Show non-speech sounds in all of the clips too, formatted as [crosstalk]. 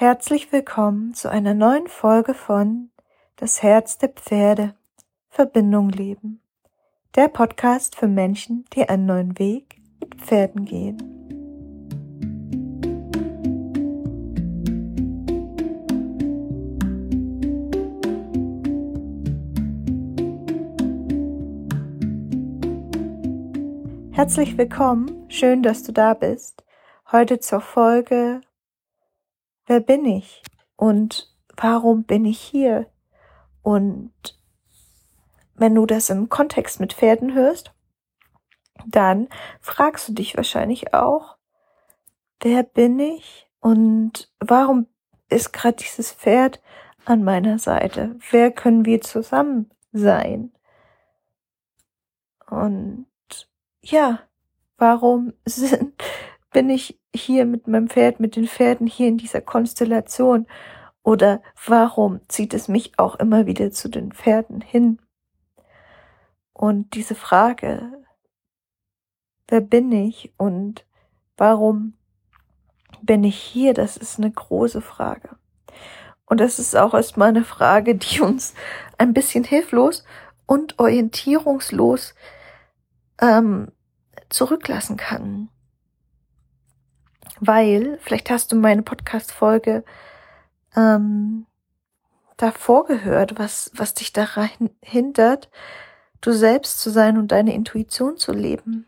Herzlich willkommen zu einer neuen Folge von Das Herz der Pferde Verbindung leben. Der Podcast für Menschen, die einen neuen Weg mit Pferden gehen. Herzlich willkommen, schön, dass du da bist. Heute zur Folge wer bin ich und warum bin ich hier? Und wenn du das im Kontext mit Pferden hörst, dann fragst du dich wahrscheinlich auch, wer bin ich und warum ist gerade dieses Pferd an meiner Seite? Wer können wir zusammen sein? Und ja, warum [laughs] sind, bin ich hier mit meinem Pferd, mit den Pferden hier in dieser Konstellation? Oder warum zieht es mich auch immer wieder zu den Pferden hin? Und diese Frage, wer bin ich und warum bin ich hier, das ist eine große Frage. Und das ist auch erstmal eine Frage, die uns ein bisschen hilflos und orientierungslos ähm, zurücklassen kann weil, vielleicht hast du meine Podcast-Folge ähm, davor gehört, was, was dich daran hindert, du selbst zu sein und deine Intuition zu leben.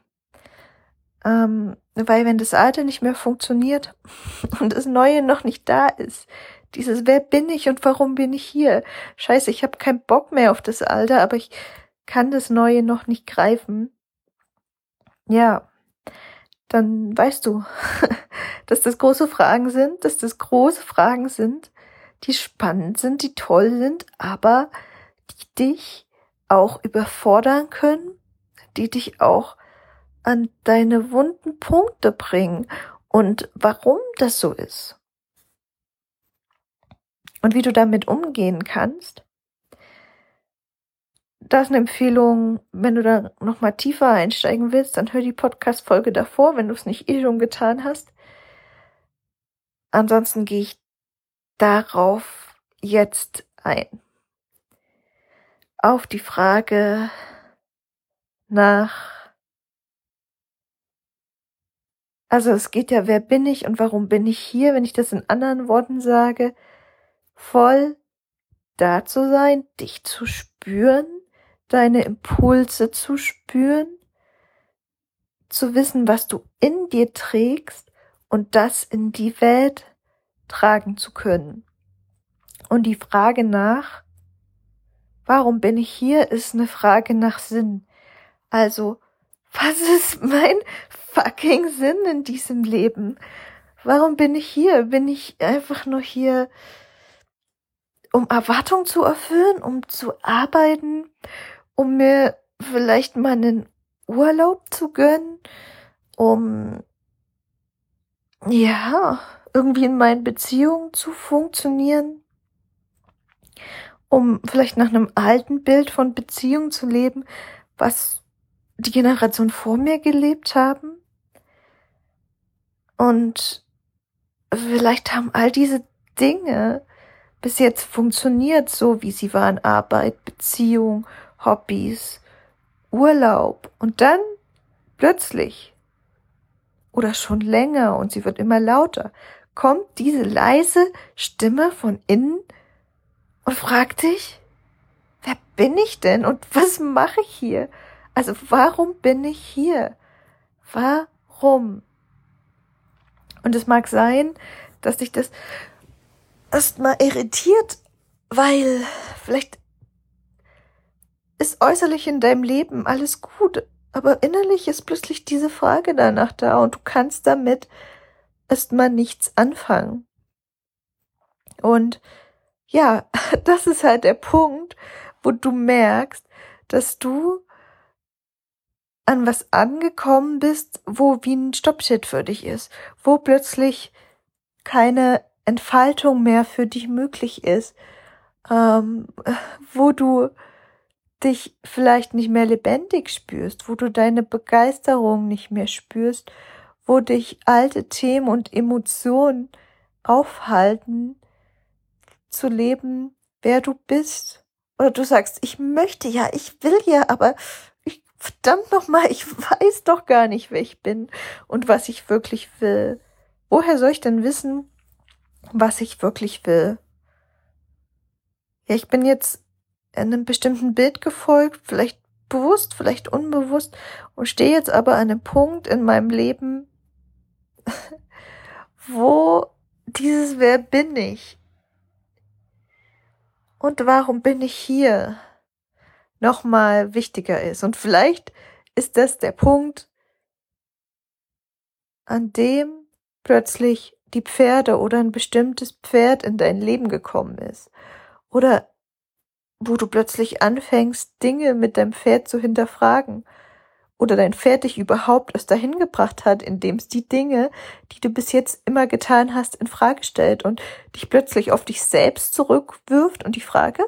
Ähm, weil wenn das Alte nicht mehr funktioniert [laughs] und das Neue noch nicht da ist, dieses Wer bin ich und warum bin ich hier? Scheiße, ich habe keinen Bock mehr auf das Alte, aber ich kann das Neue noch nicht greifen. Ja, dann weißt du, [laughs] dass das große Fragen sind, dass das große Fragen sind, die spannend sind, die toll sind, aber die dich auch überfordern können, die dich auch an deine wunden Punkte bringen und warum das so ist. Und wie du damit umgehen kannst, das ist eine Empfehlung, wenn du da nochmal tiefer einsteigen willst, dann hör die Podcast-Folge davor, wenn du es nicht eh schon getan hast. Ansonsten gehe ich darauf jetzt ein. Auf die Frage nach, also es geht ja, wer bin ich und warum bin ich hier, wenn ich das in anderen Worten sage, voll da zu sein, dich zu spüren, deine Impulse zu spüren, zu wissen, was du in dir trägst und das in die Welt tragen zu können. Und die Frage nach, warum bin ich hier, ist eine Frage nach Sinn. Also, was [laughs] ist mein fucking Sinn in diesem Leben? Warum bin ich hier? Bin ich einfach nur hier, um Erwartungen zu erfüllen, um zu arbeiten, um mir vielleicht mal einen Urlaub zu gönnen, um ja, irgendwie in meinen Beziehungen zu funktionieren, um vielleicht nach einem alten Bild von Beziehung zu leben, was die Generation vor mir gelebt haben. Und vielleicht haben all diese Dinge bis jetzt funktioniert, so wie sie waren, Arbeit, Beziehung, Hobbys, Urlaub und dann plötzlich oder schon länger und sie wird immer lauter, kommt diese leise Stimme von innen und fragt dich, wer bin ich denn und was mache ich hier? Also warum bin ich hier? Warum? Und es mag sein, dass dich das erstmal irritiert, weil vielleicht ist äußerlich in deinem Leben alles gut, aber innerlich ist plötzlich diese Frage danach da und du kannst damit erstmal nichts anfangen. Und ja, [laughs] das ist halt der Punkt, wo du merkst, dass du an was angekommen bist, wo wie ein Stoppschild für dich ist, wo plötzlich keine Entfaltung mehr für dich möglich ist, ähm, wo du dich vielleicht nicht mehr lebendig spürst, wo du deine Begeisterung nicht mehr spürst, wo dich alte Themen und Emotionen aufhalten, zu leben, wer du bist. Oder du sagst, ich möchte ja, ich will ja, aber ich, verdammt nochmal, ich weiß doch gar nicht, wer ich bin und was ich wirklich will. Woher soll ich denn wissen, was ich wirklich will? Ja, ich bin jetzt einem bestimmten Bild gefolgt, vielleicht bewusst, vielleicht unbewusst und stehe jetzt aber an einem Punkt in meinem Leben, [laughs] wo dieses Wer bin ich und warum bin ich hier nochmal wichtiger ist. Und vielleicht ist das der Punkt, an dem plötzlich die Pferde oder ein bestimmtes Pferd in dein Leben gekommen ist. Oder wo du plötzlich anfängst, Dinge mit deinem Pferd zu hinterfragen. Oder dein Pferd dich überhaupt erst dahin gebracht hat, indem es die Dinge, die du bis jetzt immer getan hast, in Frage stellt und dich plötzlich auf dich selbst zurückwirft und die Frage,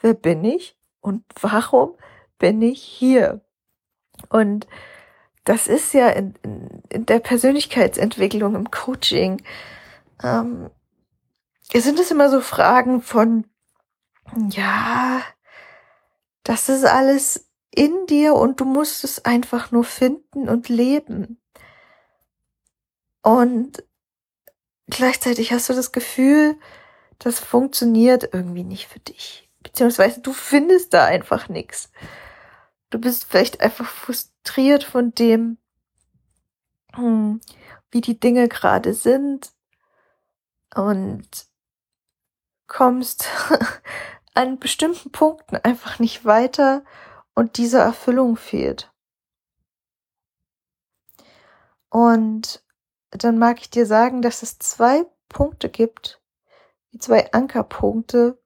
wer bin ich und warum bin ich hier? Und das ist ja in, in, in der Persönlichkeitsentwicklung, im Coaching, ähm, sind es immer so Fragen von, ja, das ist alles in dir und du musst es einfach nur finden und leben. Und gleichzeitig hast du das Gefühl, das funktioniert irgendwie nicht für dich. Beziehungsweise du findest da einfach nichts. Du bist vielleicht einfach frustriert von dem, hm, wie die Dinge gerade sind und kommst [laughs] an bestimmten Punkten einfach nicht weiter und diese Erfüllung fehlt. Und dann mag ich dir sagen, dass es zwei Punkte gibt, die zwei Ankerpunkte,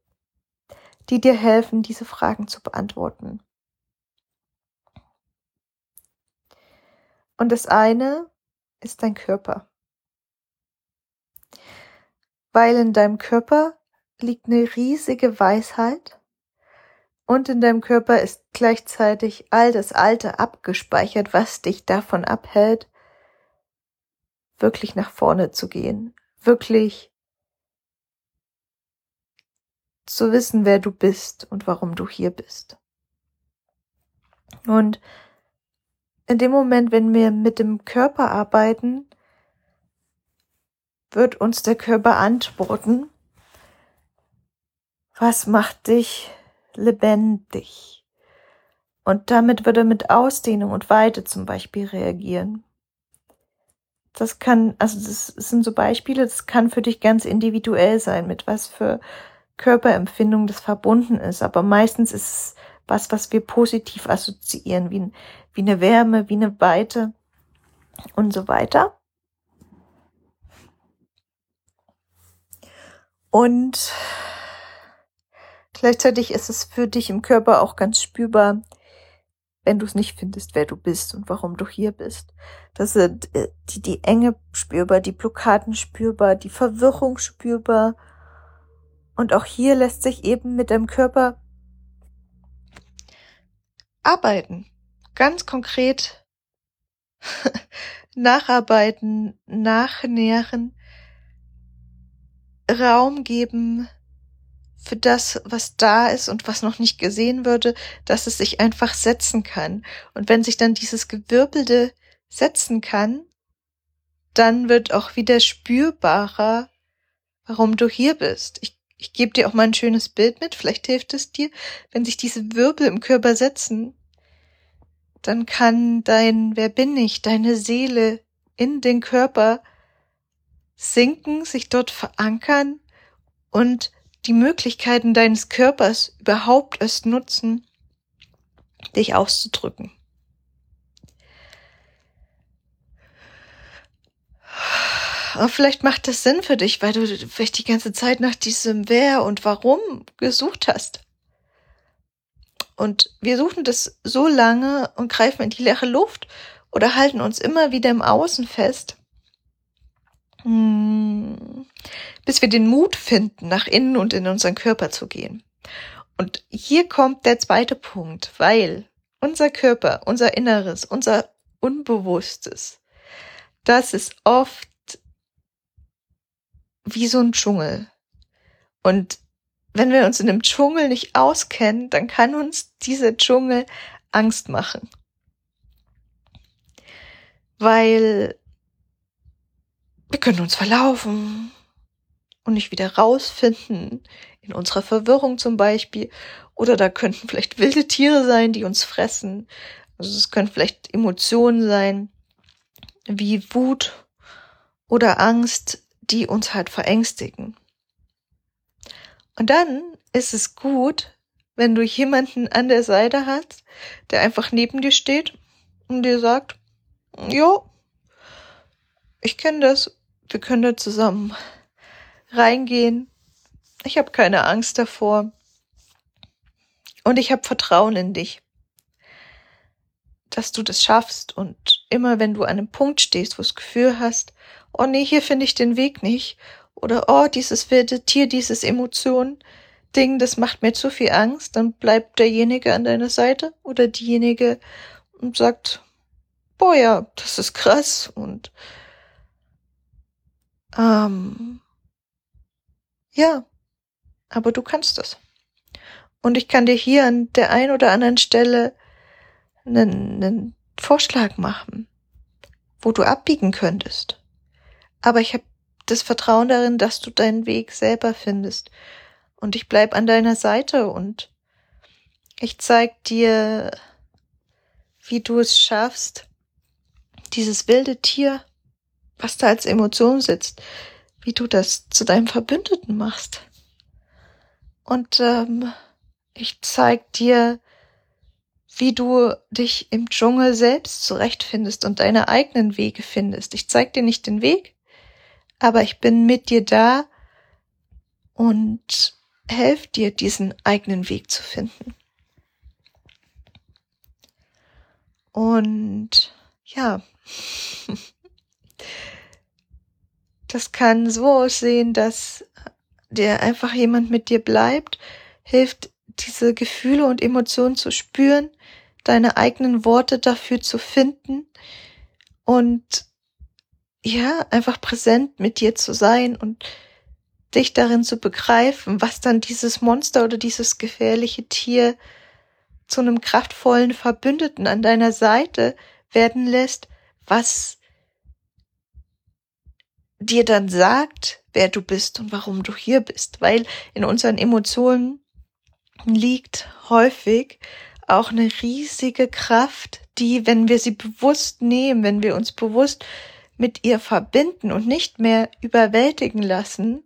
die dir helfen, diese Fragen zu beantworten. Und das eine ist dein Körper. Weil in deinem Körper liegt eine riesige Weisheit und in deinem Körper ist gleichzeitig all das Alte abgespeichert, was dich davon abhält, wirklich nach vorne zu gehen, wirklich zu wissen, wer du bist und warum du hier bist. Und in dem Moment, wenn wir mit dem Körper arbeiten, wird uns der Körper antworten, was macht dich lebendig? Und damit wird er mit Ausdehnung und Weite zum Beispiel reagieren. Das kann, also das sind so Beispiele, das kann für dich ganz individuell sein, mit was für Körperempfindung das verbunden ist. Aber meistens ist es was, was wir positiv assoziieren, wie, wie eine Wärme, wie eine Weite und so weiter. Und gleichzeitig ist es für dich im Körper auch ganz spürbar, wenn du es nicht findest, wer du bist und warum du hier bist. Das sind äh, die, die Enge spürbar, die Blockaden spürbar, die Verwirrung spürbar. Und auch hier lässt sich eben mit deinem Körper arbeiten. Ganz konkret [laughs] nacharbeiten, nachnähren, Raum geben für das, was da ist und was noch nicht gesehen würde, dass es sich einfach setzen kann. Und wenn sich dann dieses Gewirbelte setzen kann, dann wird auch wieder spürbarer, warum du hier bist. Ich ich gebe dir auch mal ein schönes Bild mit, vielleicht hilft es dir. Wenn sich diese Wirbel im Körper setzen, dann kann dein Wer bin ich, deine Seele in den Körper sinken, sich dort verankern und die Möglichkeiten deines Körpers überhaupt erst nutzen, dich auszudrücken. Aber vielleicht macht das Sinn für dich, weil du vielleicht die ganze Zeit nach diesem Wer und Warum gesucht hast. Und wir suchen das so lange und greifen in die leere Luft oder halten uns immer wieder im Außen fest, bis wir den Mut finden, nach innen und in unseren Körper zu gehen. Und hier kommt der zweite Punkt, weil unser Körper, unser Inneres, unser Unbewusstes, das ist oft wie so ein Dschungel. Und wenn wir uns in einem Dschungel nicht auskennen, dann kann uns dieser Dschungel Angst machen. Weil wir können uns verlaufen und nicht wieder rausfinden, in unserer Verwirrung zum Beispiel. Oder da könnten vielleicht wilde Tiere sein, die uns fressen. Also es können vielleicht Emotionen sein, wie Wut oder Angst, die uns halt verängstigen. Und dann ist es gut, wenn du jemanden an der Seite hast, der einfach neben dir steht und dir sagt, jo, ich kenne das, wir können da zusammen reingehen. Ich habe keine Angst davor. Und ich habe Vertrauen in dich, dass du das schaffst. Und immer wenn du an einem Punkt stehst, wo du das Gefühl hast, oh nee, hier finde ich den Weg nicht, oder oh, dieses wilde Tier, dieses Emotion, Ding, das macht mir zu viel Angst, dann bleibt derjenige an deiner Seite oder diejenige und sagt, boah ja, das ist krass und ähm, ja, aber du kannst das. Und ich kann dir hier an der einen oder anderen Stelle einen, einen Vorschlag machen, wo du abbiegen könntest. Aber ich habe das Vertrauen darin, dass du deinen Weg selber findest. Und ich bleib an deiner Seite und ich zeig dir, wie du es schaffst, dieses wilde Tier, was da als Emotion sitzt, wie du das zu deinem Verbündeten machst. Und ähm, ich zeig dir, wie du dich im Dschungel selbst zurechtfindest und deine eigenen Wege findest. Ich zeig dir nicht den Weg, aber ich bin mit dir da und helfe dir, diesen eigenen Weg zu finden. Und ja, [laughs] das kann so aussehen, dass der einfach jemand mit dir bleibt, hilft, diese Gefühle und Emotionen zu spüren, deine eigenen Worte dafür zu finden und ja, einfach präsent mit dir zu sein und dich darin zu begreifen, was dann dieses Monster oder dieses gefährliche Tier zu einem kraftvollen Verbündeten an deiner Seite werden lässt, was dir dann sagt, wer du bist und warum du hier bist, weil in unseren Emotionen liegt häufig auch eine riesige Kraft, die, wenn wir sie bewusst nehmen, wenn wir uns bewusst mit ihr verbinden und nicht mehr überwältigen lassen,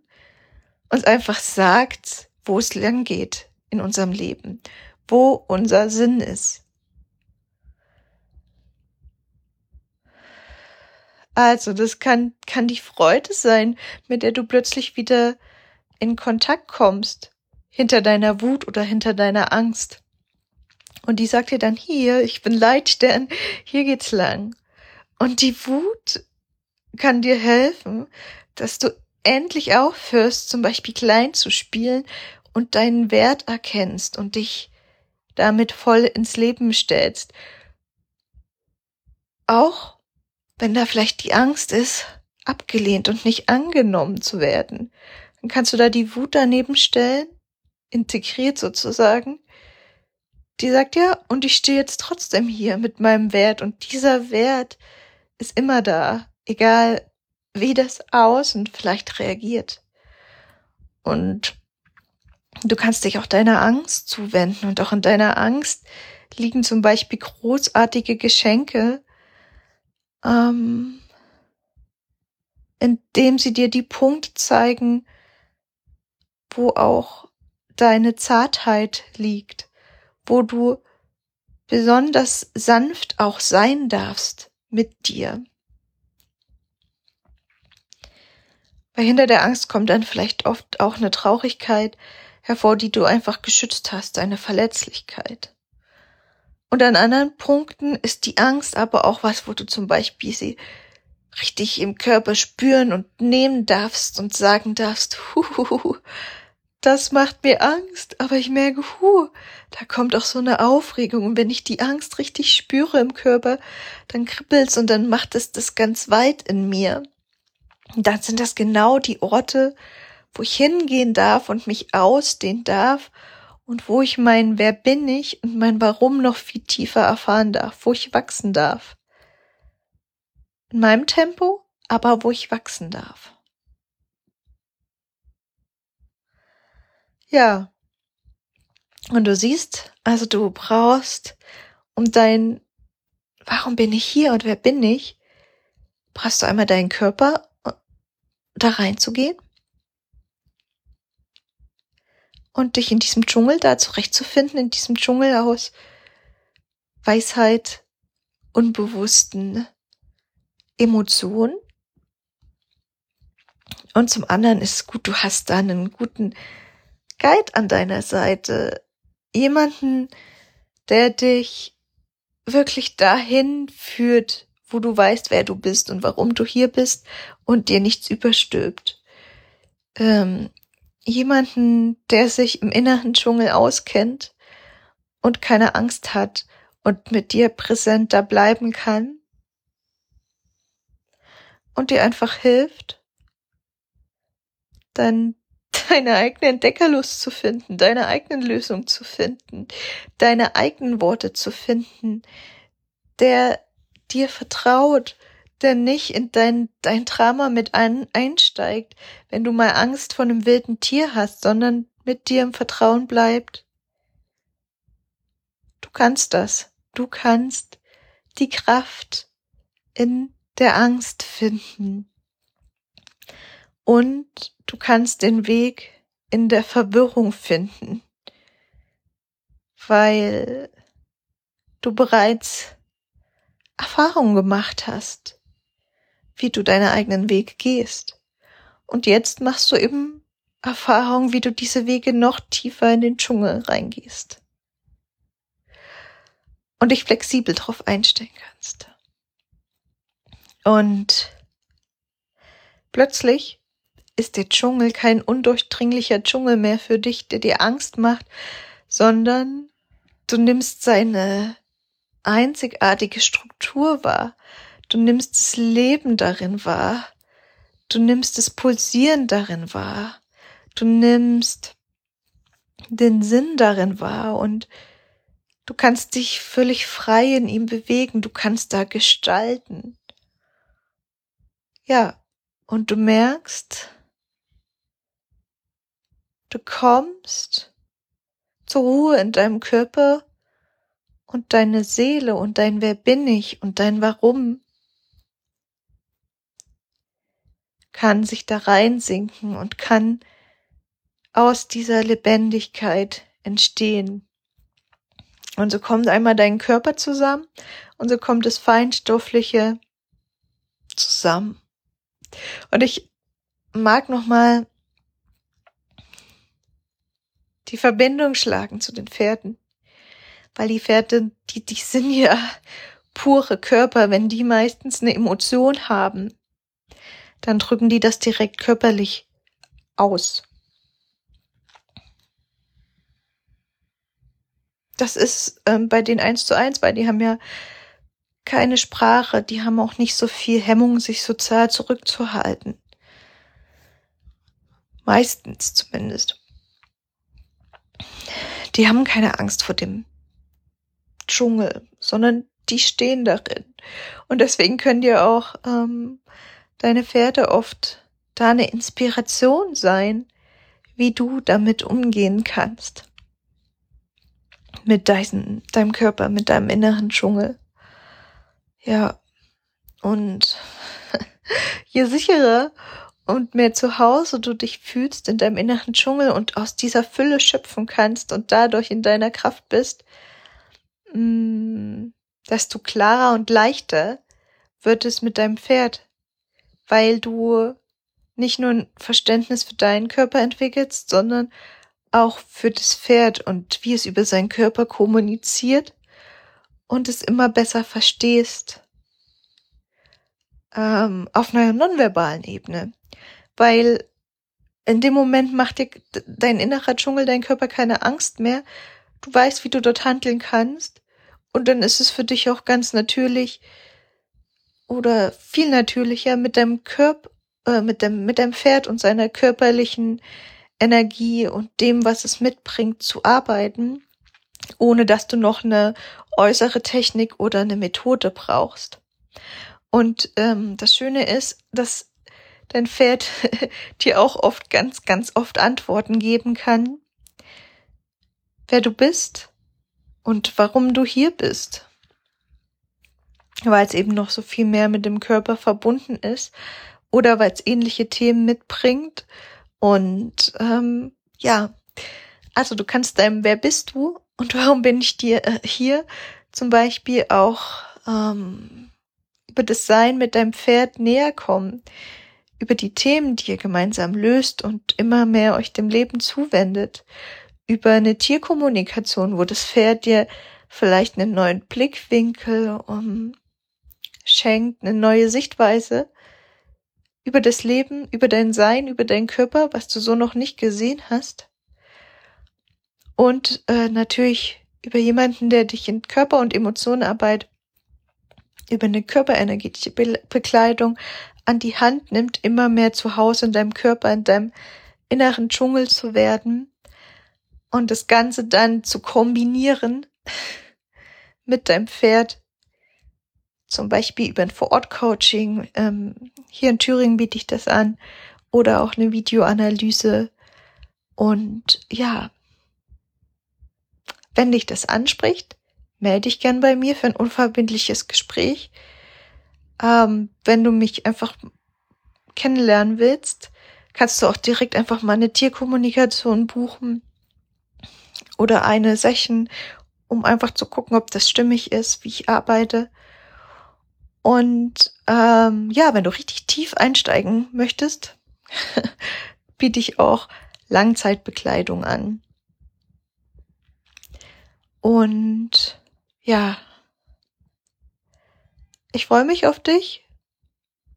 uns einfach sagt, wo es lang geht in unserem Leben, wo unser Sinn ist. Also, das kann, kann die Freude sein, mit der du plötzlich wieder in Kontakt kommst, hinter deiner Wut oder hinter deiner Angst. Und die sagt dir dann hier, ich bin Leitstern, hier geht's lang. Und die Wut kann dir helfen, dass du endlich aufhörst, zum Beispiel klein zu spielen und deinen Wert erkennst und dich damit voll ins Leben stellst. Auch wenn da vielleicht die Angst ist, abgelehnt und nicht angenommen zu werden, dann kannst du da die Wut daneben stellen, integriert sozusagen. Die sagt ja, und ich stehe jetzt trotzdem hier mit meinem Wert und dieser Wert ist immer da egal wie das Außen vielleicht reagiert. Und du kannst dich auch deiner Angst zuwenden und auch in deiner Angst liegen zum Beispiel großartige Geschenke, ähm, indem sie dir die Punkte zeigen, wo auch deine Zartheit liegt, wo du besonders sanft auch sein darfst mit dir. Weil hinter der Angst kommt dann vielleicht oft auch eine Traurigkeit hervor, die du einfach geschützt hast, deine Verletzlichkeit. Und an anderen Punkten ist die Angst aber auch was, wo du zum Beispiel sie richtig im Körper spüren und nehmen darfst und sagen darfst, huhuhu, das macht mir Angst, aber ich merke, hu, da kommt auch so eine Aufregung und wenn ich die Angst richtig spüre im Körper, dann kribbelt's und dann macht es das ganz weit in mir. dann sind das genau die Orte, wo ich hingehen darf und mich ausdehnen darf und wo ich mein Wer bin ich und mein Warum noch viel tiefer erfahren darf, wo ich wachsen darf. In meinem Tempo, aber wo ich wachsen darf. Ja. Und du siehst, also du brauchst, um dein Warum bin ich hier und wer bin ich, brauchst du einmal deinen Körper äh, da reinzugehen und dich in diesem Dschungel da zurechtzufinden, in diesem Dschungel aus Weisheit, unbewussten Emotionen. Und zum anderen ist es gut, du hast da einen guten Guide an deiner Seite. Jemanden, der dich wirklich dahin führt, wo du weißt, wer du bist und warum du hier bist und dir nichts überstülpt. Ähm, jemanden, der sich im inneren Dschungel auskennt und keine Angst hat und mit dir präsent da bleiben kann und dir einfach hilft, dann [laughs] deine eigene Entdeckerlust zu finden, deine eigenen Lösung zu finden, deine eigenen Worte zu finden, der dir vertraut, der nicht in dein, dein Drama mit ein, einsteigt, wenn du mal Angst vor einem wilden Tier hast, sondern mit dir im Vertrauen bleibt. Du kannst das. Du kannst die Kraft in der Angst finden. Und du kannst den Weg in der Verwirrung finden, weil du bereits Erfahrungen gemacht hast wie du deinen eigenen Weg gehst. Und jetzt machst du eben Erfahrung, wie du diese Wege noch tiefer in den Dschungel reingehst. Und dich flexibel drauf einstellen kannst. Und plötzlich ist der Dschungel kein undurchdringlicher Dschungel mehr für dich, der dir Angst macht, sondern du nimmst seine einzigartige Struktur wahr, Du nimmst das Leben darin wahr. Du nimmst das Pulsieren darin wahr. Du nimmst den Sinn darin wahr und du kannst dich völlig frei in ihm bewegen. Du kannst da gestalten. Ja, und du merkst, du kommst zur Ruhe in deinem Körper und deine Seele und dein Wer bin ich und dein Warum kann sich da reinsinken und kann aus dieser Lebendigkeit entstehen. Und so kommt einmal dein Körper zusammen und so kommt das Feinstoffliche zusammen. Und ich mag nochmal die Verbindung schlagen zu den Pferden. Weil die Pferde, die, die sind ja pure Körper, wenn die meistens eine Emotion haben, dann drücken die das direkt körperlich aus. Das ist ähm, bei den eins zu eins, weil die haben ja keine Sprache, die haben auch nicht so viel Hemmung, sich sozial zurückzuhalten. Meistens zumindest. Die haben keine Angst vor dem Dschungel, sondern die stehen darin. Und deswegen können die auch ähm, deine Pferde oft da eine Inspiration sein, wie du damit umgehen kannst. Mit dein, deinem Körper, mit deinem inneren Dschungel. Ja. Und [laughs] je sicherer und mehr zu Hause du dich fühlst in deinem inneren Dschungel und aus dieser Fülle schöpfen kannst und dadurch in deiner Kraft bist, mm, desto klarer und leichter wird es mit deinem Pferd weil du nicht nur ein Verständnis für deinen Körper entwickelst, sondern auch für das Pferd und wie es über seinen Körper kommuniziert und es immer besser verstehst ähm, auf einer nonverbalen Ebene. Weil in dem Moment macht dir dein innerer Dschungel, dein Körper keine Angst mehr. Du weißt, wie du dort handeln kannst. Und dann ist es für dich auch ganz natürlich, oder viel natürlicher mit deinem Körper, äh, mit dem, mit dem Pferd und seiner körperlichen Energie und dem, was es mitbringt, zu arbeiten, ohne dass du noch eine äußere Technik oder eine Methode brauchst. Und ähm, das Schöne ist, dass dein Pferd [laughs] dir auch oft, ganz, ganz oft Antworten geben kann, wer du bist und warum du hier bist. Weil es eben noch so viel mehr mit dem Körper verbunden ist oder weil es ähnliche Themen mitbringt. Und ähm, ja, also du kannst deinem Wer bist du und warum bin ich dir äh, hier zum Beispiel auch ähm, über das Sein mit deinem Pferd näher kommen, über die Themen, die ihr gemeinsam löst und immer mehr euch dem Leben zuwendet, über eine Tierkommunikation, wo das Pferd dir vielleicht einen neuen Blickwinkel um, schenkt, eine neue Sichtweise über das Leben, über dein Sein, über deinen Körper, was du so noch nicht gesehen hast. Und äh, natürlich über jemanden, der dich in Körper- und Emotionenarbeit, über eine körperenergetische Be Bekleidung an die Hand nimmt, immer mehr zu Hause in deinem Körper, in deinem inneren Dschungel zu werden und das Ganze dann zu kombinieren [laughs] mit deinem Pferd, zum Beispiel über ein Vor-Ort-Coaching. Ähm, hier in Thüringen biete ich das an oder auch eine Videoanalyse. Und ja, wenn dich das anspricht, melde dich gern bei mir für ein unverbindliches Gespräch. Ähm, wenn du mich einfach kennenlernen willst, kannst du auch direkt einfach mal eine Tierkommunikation buchen oder eine Session, um einfach zu gucken, ob das stimmig ist, wie ich arbeite. Und ähm, ja, wenn du richtig tief einsteigen möchtest, [laughs] biete ich auch Langzeitbekleidung an. Und ja, ich freue mich auf dich,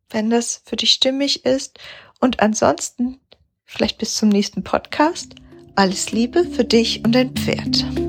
wenn das für dich stimmig ist. Und ansonsten, vielleicht bis zum nächsten Podcast. Alles Liebe für dich und dein Pferd.